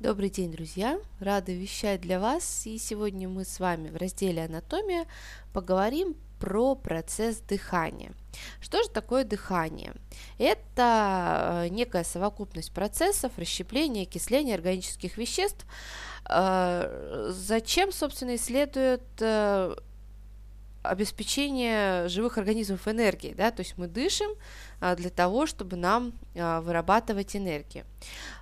Добрый день, друзья! Рада вещать для вас, и сегодня мы с вами в разделе «Анатомия» поговорим про процесс дыхания. Что же такое дыхание? Это э, некая совокупность процессов расщепления, окисления органических веществ. Э, зачем, собственно, исследуют э, обеспечение живых организмов энергией, да, то есть мы дышим а, для того, чтобы нам а, вырабатывать энергию.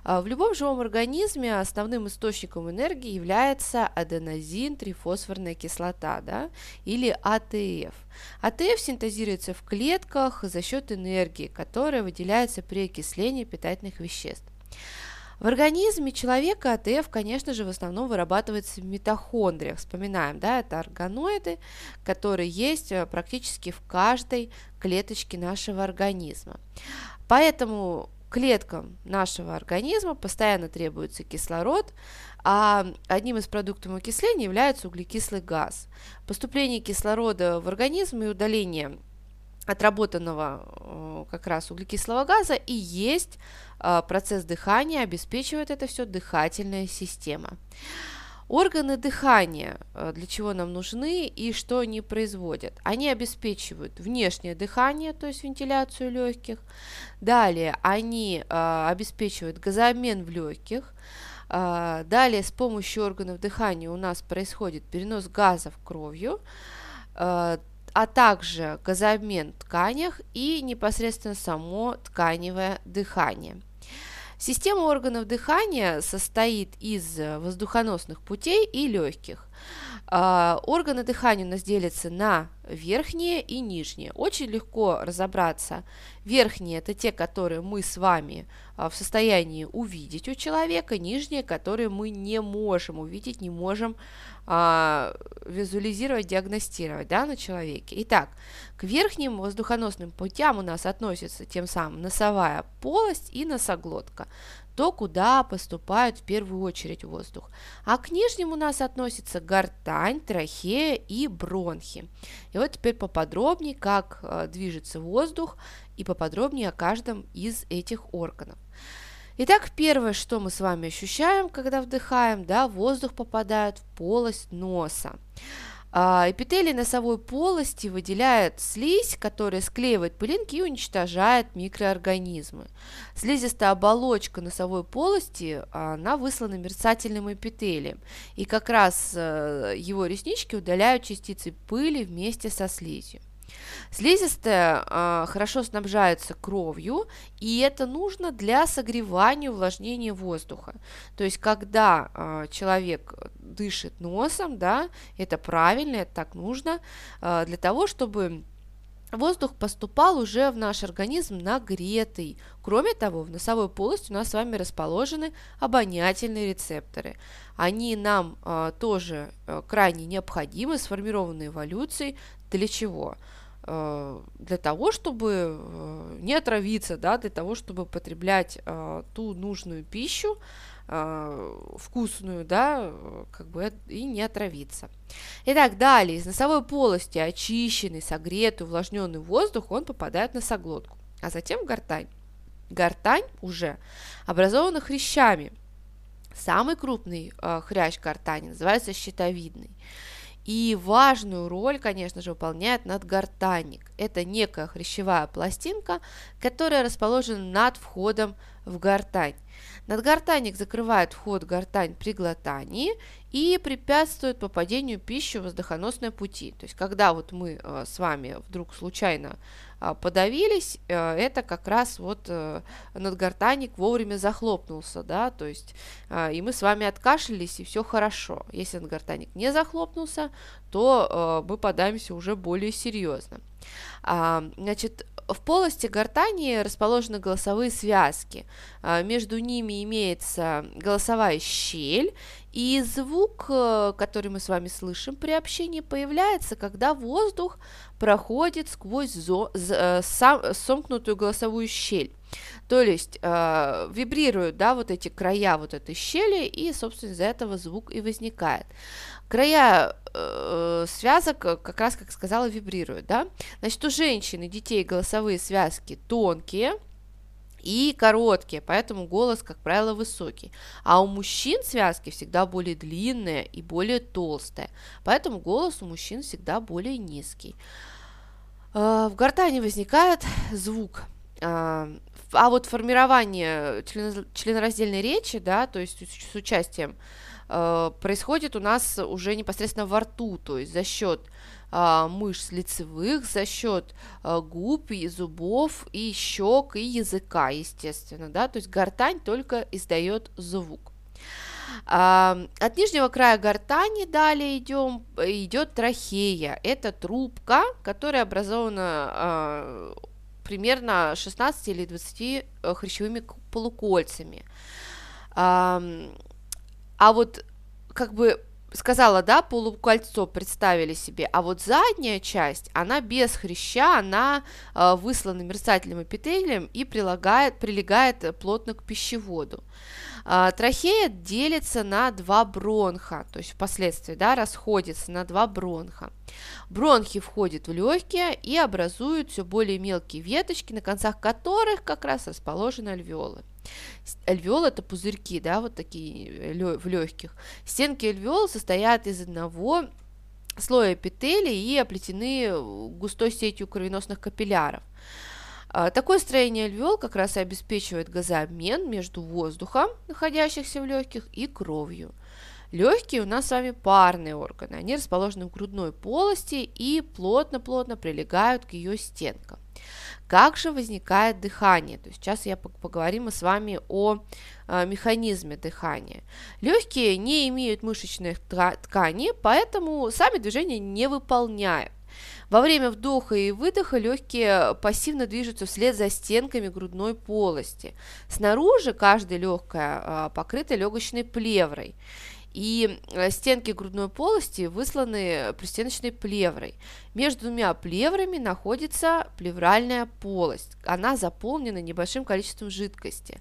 А, в любом живом организме основным источником энергии является аденозин-трифосфорная кислота, да, или АТФ. АТФ синтезируется в клетках за счет энергии, которая выделяется при окислении питательных веществ. В организме человека АТФ, конечно же, в основном вырабатывается в митохондриях. Вспоминаем, да, это органоиды, которые есть э, практически в каждой клеточке нашего организма. Поэтому клеткам нашего организма постоянно требуется кислород, а одним из продуктов окисления является углекислый газ. Поступление кислорода в организм и удаление отработанного э, как раз углекислого газа и есть э, процесс дыхания, обеспечивает это все дыхательная система. Органы дыхания, э, для чего нам нужны и что они производят? Они обеспечивают внешнее дыхание, то есть вентиляцию легких. Далее они обеспечивают газообмен в легких. Далее с помощью органов дыхания у нас происходит перенос газов кровью а также газообмен в тканях и непосредственно само тканевое дыхание. Система органов дыхания состоит из воздухоносных путей и легких. А, органы дыхания у нас делятся на верхние и нижние. Очень легко разобраться. Верхние – это те, которые мы с вами а, в состоянии увидеть у человека, нижние, которые мы не можем увидеть, не можем а, визуализировать, диагностировать да, на человеке. Итак, к верхним воздухоносным путям у нас относятся тем самым носовая полость и носоглотка то, куда поступает в первую очередь воздух. А к нижним у нас относятся гортань, трахея и бронхи. И вот теперь поподробнее, как э, движется воздух и поподробнее о каждом из этих органов. Итак, первое, что мы с вами ощущаем, когда вдыхаем, да, воздух попадает в полость носа. А, эпителий носовой полости выделяет слизь, которая склеивает пылинки и уничтожает микроорганизмы. Слизистая оболочка носовой полости, она выслана мерцательным эпителием, и как раз э, его реснички удаляют частицы пыли вместе со слизью. Слизистая э, хорошо снабжается кровью, и это нужно для согревания увлажнения воздуха. То есть, когда э, человек дышит носом, да, это правильно, это так нужно, э, для того, чтобы воздух поступал уже в наш организм нагретый. Кроме того, в носовой полости у нас с вами расположены обонятельные рецепторы. Они нам э, тоже э, крайне необходимы, сформированы эволюцией. Для чего? Э, для того, чтобы э, не отравиться, да, для того, чтобы потреблять э, ту нужную пищу, вкусную, да, как бы и не отравиться. Итак, далее из носовой полости очищенный, согретый, увлажненный воздух, он попадает в носоглотку, а затем в гортань. Гортань уже образована хрящами. Самый крупный э, хрящ гортани называется щитовидный. И важную роль, конечно же, выполняет надгортанник. Это некая хрящевая пластинка, которая расположена над входом в гортань. Надгортанник закрывает вход гортань при глотании и препятствует попадению пищи в воздухоносные пути. То есть, когда вот мы э, с вами вдруг случайно а, подавились, э, это как раз вот э, надгортанник вовремя захлопнулся, да, то есть и мы с вами откашлялись, и все хорошо. Если надгортанник не захлопнулся, то мы подавимся уже более серьезно. А, значит, в полости гортани расположены голосовые связки. Между ними имеется голосовая щель, и звук, который мы с вами слышим при общении, появляется, когда воздух проходит сквозь зо, э, сам, сомкнутую голосовую щель. То есть э, вибрируют да, вот эти края вот этой щели, и, собственно, из-за этого звук и возникает. Края э, связок, э, как раз, как сказала, вибрируют. Да? Значит, у женщин и детей голосовые связки тонкие, и короткие, поэтому голос, как правило, высокий. А у мужчин связки всегда более длинные и более толстые, поэтому голос у мужчин всегда более низкий. А, в гортани возникает звук, а, а вот формирование членораздельной речи, да, то есть с участием, а, происходит у нас уже непосредственно во рту, то есть за счет а, мышц лицевых за счет а, губ и зубов и щек и языка, естественно, да, то есть гортань только издает звук. А, от нижнего края гортани далее идем, идет трахея. Это трубка, которая образована а, примерно 16 или 20 э, хрящевыми полукольцами. А, вот как бы сказала, да, полукольцо представили себе, а вот задняя часть, она без хряща, она э, выслана мерцательным эпителием и прилагает, прилегает плотно к пищеводу. Э, трахея делится на два бронха, то есть впоследствии, да, расходится на два бронха. Бронхи входят в легкие и образуют все более мелкие веточки, на концах которых как раз расположены альвеолы. Альвеол это пузырьки, да, вот такие э, в легких. Стенки альвеол состоят из одного слоя эпителия и оплетены э, густой сетью кровеносных капилляров. А, такое строение альвеол как раз и обеспечивает газообмен между воздухом, находящихся в легких, и кровью. Легкие у нас с вами парные органы, они расположены в грудной полости и плотно-плотно прилегают к ее стенкам. Как же возникает дыхание? То есть сейчас я поговорим мы с вами о э, механизме дыхания. Легкие не имеют мышечных тканей, поэтому сами движения не выполняют. Во время вдоха и выдоха легкие пассивно движутся вслед за стенками грудной полости. Снаружи каждая легкая а, покрыта легочной плеврой и э, стенки грудной полости высланы пристеночной плеврой. Между двумя плеврами находится плевральная полость. Она заполнена небольшим количеством жидкости.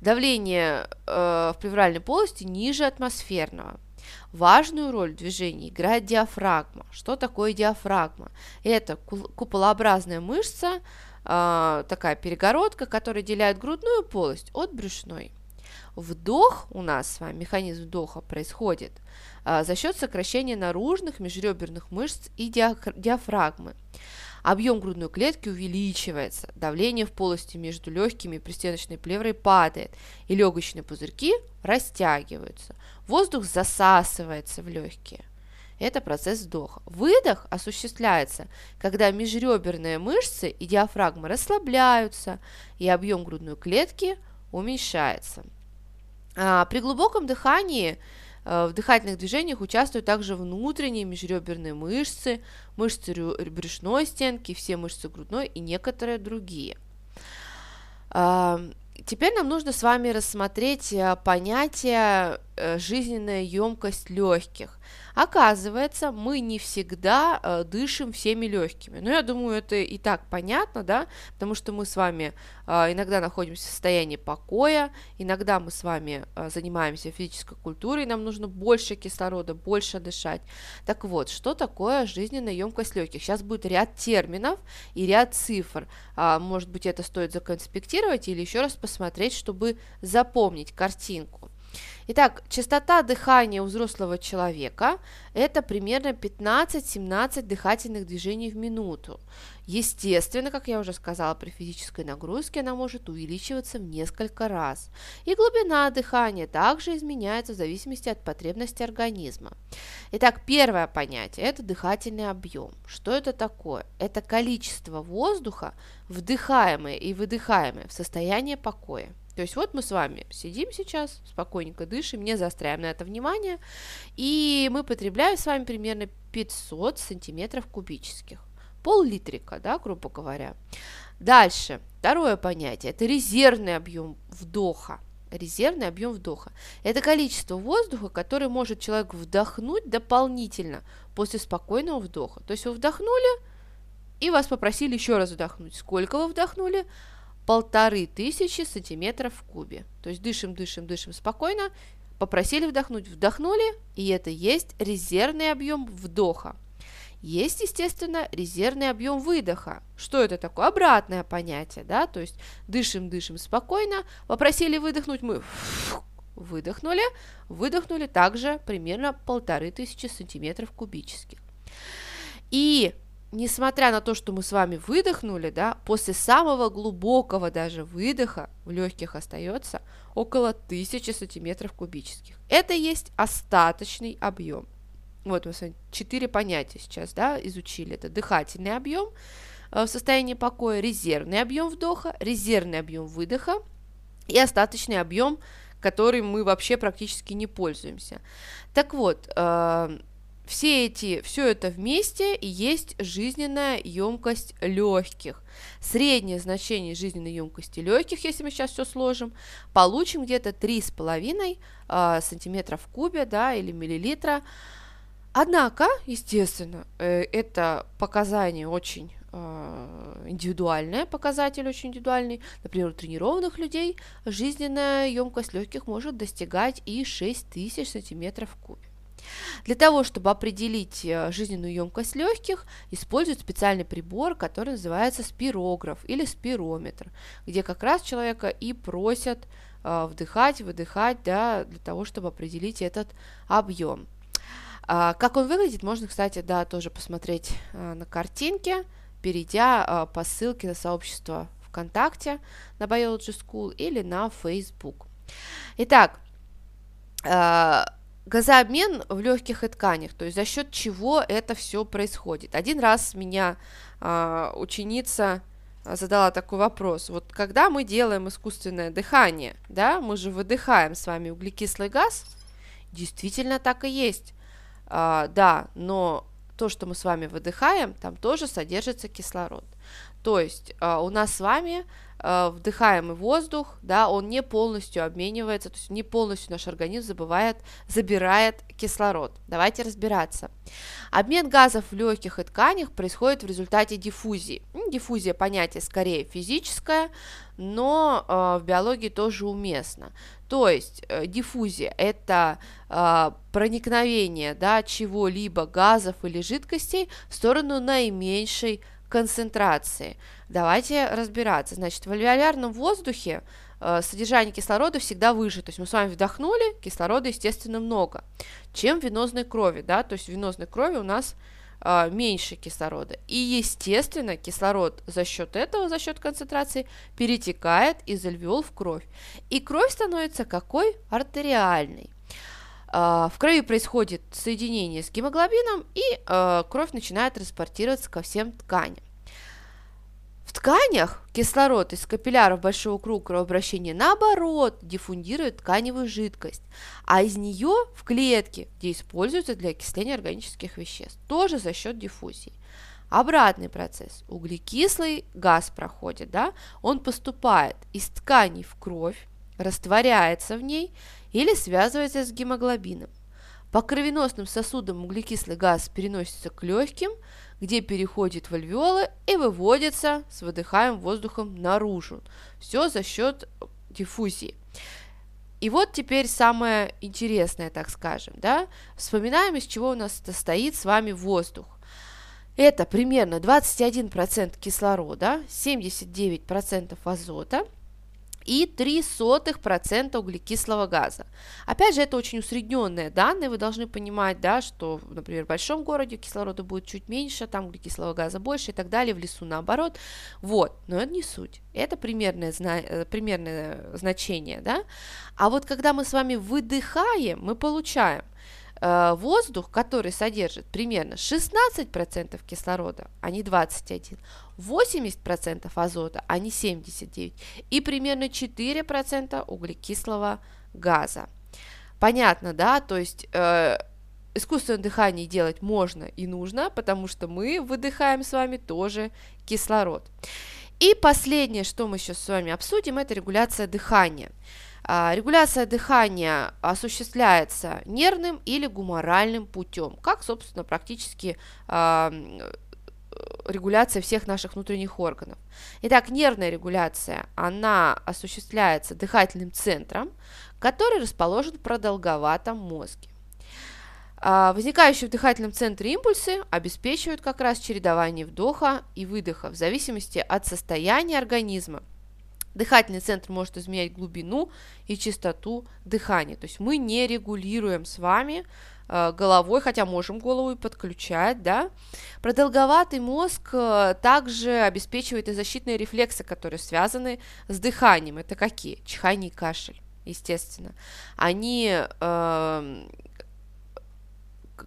Давление э, в плевральной полости ниже атмосферного. Важную роль в движении играет диафрагма. Что такое диафрагма? Это куполообразная мышца, э, такая перегородка, которая отделяет грудную полость от брюшной. Вдох у нас с вами, механизм вдоха происходит а, за счет сокращения наружных межреберных мышц и диафрагмы. Объем грудной клетки увеличивается, давление в полости между легкими и пристеночной плеврой падает, и легочные пузырьки растягиваются. Воздух засасывается в легкие. Это процесс вдоха. Выдох осуществляется, когда межреберные мышцы и диафрагма расслабляются, и объем грудной клетки уменьшается. А, при глубоком дыхании э, в дыхательных движениях участвуют также внутренние межреберные мышцы, мышцы брюшной стенки, все мышцы грудной и некоторые другие. Теперь нам нужно с вами рассмотреть э, понятие жизненная емкость легких. Оказывается, мы не всегда э, дышим всеми легкими. Но я думаю, это и так понятно, да, потому что мы с вами э, иногда находимся в состоянии покоя, иногда мы с вами э, занимаемся физической культурой, нам нужно больше кислорода, больше дышать. Так вот, что такое жизненная емкость легких? Сейчас будет ряд терминов и ряд цифр. А, может быть, это стоит законспектировать или еще раз посмотреть, чтобы запомнить картинку. Итак, частота дыхания у взрослого человека – это примерно 15-17 дыхательных движений в минуту. Естественно, как я уже сказала, при физической нагрузке она может увеличиваться в несколько раз. И глубина дыхания также изменяется в зависимости от потребности организма. Итак, первое понятие – это дыхательный объем. Что это такое? Это количество воздуха, вдыхаемое и выдыхаемое в состоянии покоя. То есть вот мы с вами сидим сейчас, спокойненько дышим, не заостряем на это внимание, и мы потребляем с вами примерно 500 сантиметров кубических. Пол-литрика, да, грубо говоря. Дальше, второе понятие, это резервный объем вдоха. Резервный объем вдоха. Это количество воздуха, который может человек вдохнуть дополнительно после спокойного вдоха. То есть вы вдохнули, и вас попросили еще раз вдохнуть. Сколько вы вдохнули? Полторы тысячи сантиметров в кубе. То есть дышим, дышим, дышим спокойно, попросили вдохнуть, вдохнули, и это есть резервный объем вдоха. Есть, естественно, резервный объем выдоха. Что это такое? Обратное понятие, да, то есть дышим, дышим спокойно, попросили выдохнуть, мы выдохнули, выдохнули также примерно полторы тысячи сантиметров кубических. И несмотря на то, что мы с вами выдохнули, да, после самого глубокого даже выдоха в легких остается около 1000 сантиметров кубических. Это есть остаточный объем. Вот мы с вами четыре понятия сейчас да, изучили. Это дыхательный объем э, в состоянии покоя, резервный объем вдоха, резервный объем выдоха и остаточный объем, который мы вообще практически не пользуемся. Так вот, э, все эти, все это вместе и есть жизненная емкость легких. Среднее значение жизненной емкости легких, если мы сейчас все сложим, получим где-то 3,5 э, сантиметра в кубе, да, или миллилитра. Однако, естественно, э, это показание очень э, индивидуальное, показатель очень индивидуальный. Например, у тренированных людей жизненная емкость легких может достигать и 6000 сантиметров в кубе. Для того, чтобы определить э, жизненную емкость легких, используют специальный прибор, который называется спирограф или спирометр, где как раз человека и просят э, вдыхать, выдыхать, да, для того, чтобы определить этот объем. А, как он выглядит, можно, кстати, да, тоже посмотреть э, на картинке, перейдя по ссылке на сообщество ВКонтакте на Biology School или на Facebook. Итак, газообмен в легких и тканях, то есть за счет чего это все происходит. Один раз меня э, ученица задала такой вопрос. Вот когда мы делаем искусственное дыхание, да, мы же выдыхаем с вами углекислый газ, действительно так и есть. А, да, но то, что мы с вами выдыхаем, там тоже содержится кислород. То есть а, у нас с вами вдыхаемый воздух, да, он не полностью обменивается, то есть не полностью наш организм забывает, забирает кислород. Давайте разбираться. Обмен газов в легких и тканях происходит в результате диффузии. Диффузия понятие скорее физическое, но э, в биологии тоже уместно. То есть э, диффузия – это э, проникновение да, чего-либо газов или жидкостей в сторону наименьшей концентрации. Давайте разбираться. Значит, в альвеолярном воздухе э, содержание кислорода всегда выше. То есть мы с вами вдохнули, кислорода, естественно, много, чем в венозной крови. Да? То есть в венозной крови у нас э, меньше кислорода. И, естественно, кислород за счет этого, за счет концентрации, перетекает из альвеол в кровь. И кровь становится какой? Артериальной. Э, в крови происходит соединение с гемоглобином, и э, кровь начинает транспортироваться ко всем тканям. В тканях кислород из капилляров большого круга кровообращения наоборот диффундирует тканевую жидкость, а из нее в клетке, где используется для окисления органических веществ, тоже за счет диффузии. Обратный процесс. Углекислый газ проходит, да? он поступает из тканей в кровь, растворяется в ней или связывается с гемоглобином. По кровеносным сосудам углекислый газ переносится к легким, где переходит в альвеолы и выводится с выдыхаемым воздухом наружу. Все за счет диффузии. И вот теперь самое интересное, так скажем, да, вспоминаем, из чего у нас состоит с вами воздух. Это примерно 21% кислорода, 79% азота – и 0,03% углекислого газа. Опять же, это очень усредненные данные, вы должны понимать, да, что, например, в большом городе кислорода будет чуть меньше, там углекислого газа больше и так далее, в лесу наоборот. Вот, но это не суть, это примерное, зна- э, примерное значение, да. А вот когда мы с вами выдыхаем, мы получаем воздух, который содержит примерно 16% кислорода, а не 21%, 80% азота, а не 79%, и примерно 4% углекислого газа. Понятно, да? То есть э, искусственное дыхание делать можно и нужно, потому что мы выдыхаем с вами тоже кислород. И последнее, что мы сейчас с вами обсудим, это регуляция дыхания. А, регуляция дыхания осуществляется нервным или гуморальным путем, как, собственно, практически а, регуляция всех наших внутренних органов. Итак, нервная регуляция, она осуществляется дыхательным центром, который расположен в продолговатом мозге. А возникающие в дыхательном центре импульсы обеспечивают как раз чередование вдоха и выдоха в зависимости от состояния организма. Дыхательный центр может изменять глубину и частоту дыхания. То есть мы не регулируем с вами э, головой, хотя можем голову и подключать, да. Продолговатый мозг э, также обеспечивает и защитные рефлексы, которые связаны с дыханием. Это какие? Чихание и кашель, естественно. Они э,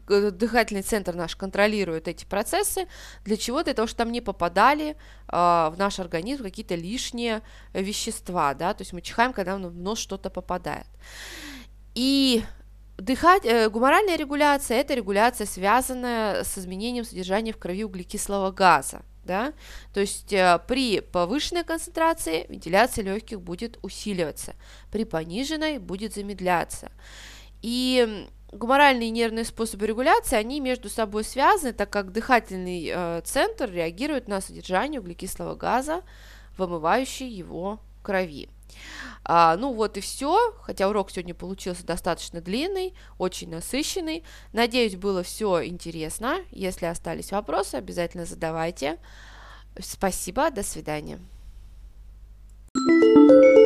дыхательный центр наш контролирует эти процессы. Для чего? Для того, чтобы там не попадали э, в наш организм какие-то лишние вещества, да, то есть мы чихаем, когда в нос что-то попадает. И Дыхать, э, гуморальная регуляция – это регуляция, связанная с изменением содержания в крови углекислого газа. Да? То есть э, при повышенной концентрации вентиляция легких будет усиливаться, при пониженной будет замедляться. И гуморальные и нервные способы регуляции, они между собой связаны, так как дыхательный э, центр реагирует на содержание углекислого газа, вымывающий его в крови. А, ну вот и все, хотя урок сегодня получился достаточно длинный, очень насыщенный. Надеюсь, было все интересно. Если остались вопросы, обязательно задавайте. Спасибо, до свидания. thank you